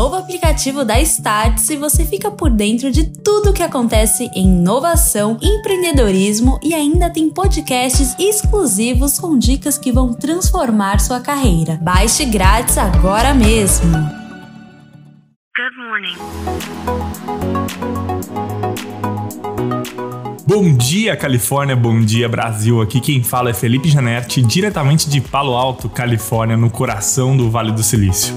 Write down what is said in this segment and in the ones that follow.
novo aplicativo da Startse você fica por dentro de tudo que acontece em inovação, empreendedorismo e ainda tem podcasts exclusivos com dicas que vão transformar sua carreira. Baixe grátis agora mesmo. Good morning. Bom dia, Califórnia, bom dia, Brasil. Aqui quem fala é Felipe Janetti, diretamente de Palo Alto, Califórnia, no coração do Vale do Silício.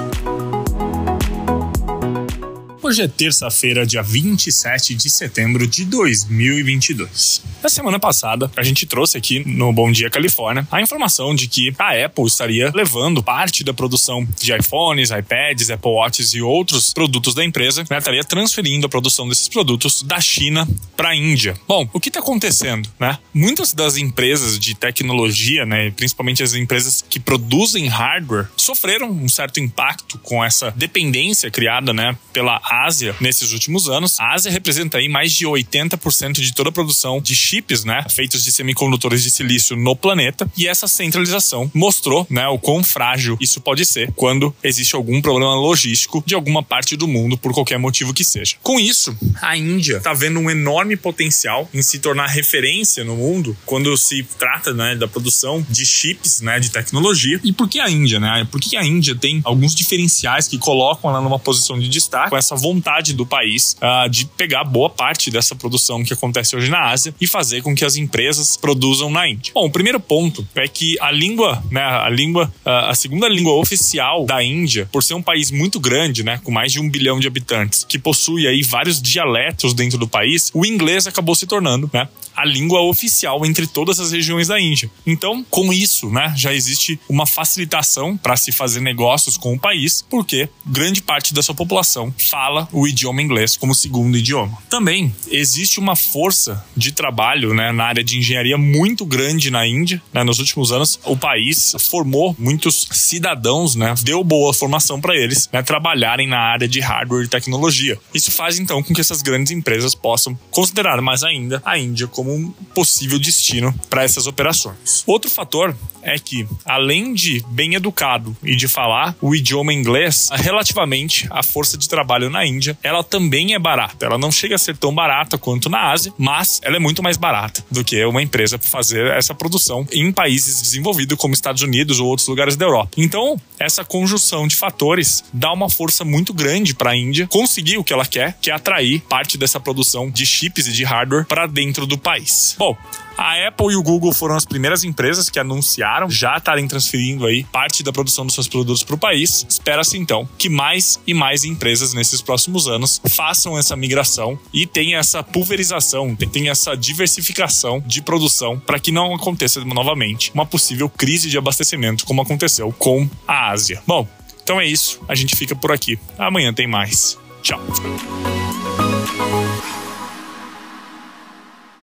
Hoje é terça-feira, dia 27 de setembro de 2022. Na semana passada, a gente trouxe aqui no Bom Dia Califórnia a informação de que a Apple estaria levando parte da produção de iPhones, iPads, Apple Watches e outros produtos da empresa, né, estaria transferindo a produção desses produtos da China para a Índia. Bom, o que está acontecendo, né? Muitas das empresas de tecnologia, né, principalmente as empresas que produzem hardware, sofreram um certo impacto com essa dependência criada, né, pela Ásia nesses últimos anos. A Ásia representa aí mais de 80% de toda a produção de chips, né, feitos de semicondutores de silício no planeta. E essa centralização mostrou, né, o quão frágil isso pode ser quando existe algum problema logístico de alguma parte do mundo por qualquer motivo que seja. Com isso, a Índia está vendo um enorme potencial em se tornar referência no mundo quando se trata, né, da produção de chips, né, de tecnologia. E por que a Índia, né? Por que a Índia tem alguns diferenciais que colocam ela numa posição de destaque com essa vontade do país uh, de pegar boa parte dessa produção que acontece hoje na Ásia e fazer com que as empresas produzam na Índia. Bom, o primeiro ponto é que a língua, né, a língua, uh, a segunda língua oficial da Índia, por ser um país muito grande, né, com mais de um bilhão de habitantes, que possui aí vários dialetos dentro do país, o inglês acabou se tornando, né, a língua oficial entre todas as regiões da Índia. Então, com isso, né, já existe uma facilitação para se fazer negócios com o país, porque grande parte da sua população fala o idioma inglês como segundo idioma. Também existe uma força de trabalho né, na área de engenharia muito grande na Índia. Né, nos últimos anos, o país formou muitos cidadãos, né, deu boa formação para eles né, trabalharem na área de hardware e tecnologia. Isso faz então com que essas grandes empresas possam considerar mais ainda a Índia como como um possível destino para essas operações. Outro fator é que, além de bem educado e de falar o idioma inglês, relativamente a força de trabalho na Índia, ela também é barata. Ela não chega a ser tão barata quanto na Ásia, mas ela é muito mais barata do que uma empresa fazer essa produção em países desenvolvidos como Estados Unidos ou outros lugares da Europa. Então, essa conjunção de fatores dá uma força muito grande para a Índia conseguir o que ela quer, que é atrair parte dessa produção de chips e de hardware para dentro do país. Bom, a Apple e o Google foram as primeiras empresas que anunciaram já estarem transferindo aí parte da produção dos seus produtos para o país. Espera-se então que mais e mais empresas nesses próximos anos façam essa migração e tenha essa pulverização, tenha essa diversificação de produção para que não aconteça novamente uma possível crise de abastecimento como aconteceu com a Ásia. Bom, então é isso. A gente fica por aqui. Amanhã tem mais. Tchau.